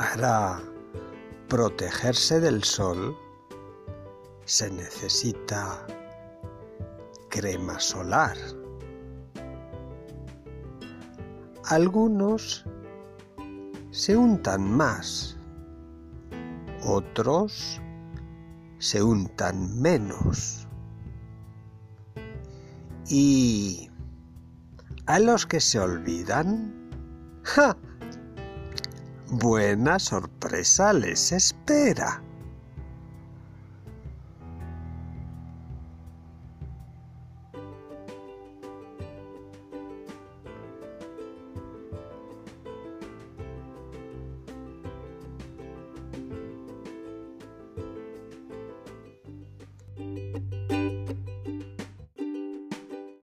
Para protegerse del sol se necesita crema solar. Algunos se untan más, otros se untan menos. Y a los que se olvidan, ¡ja! Buena sorpresa les espera.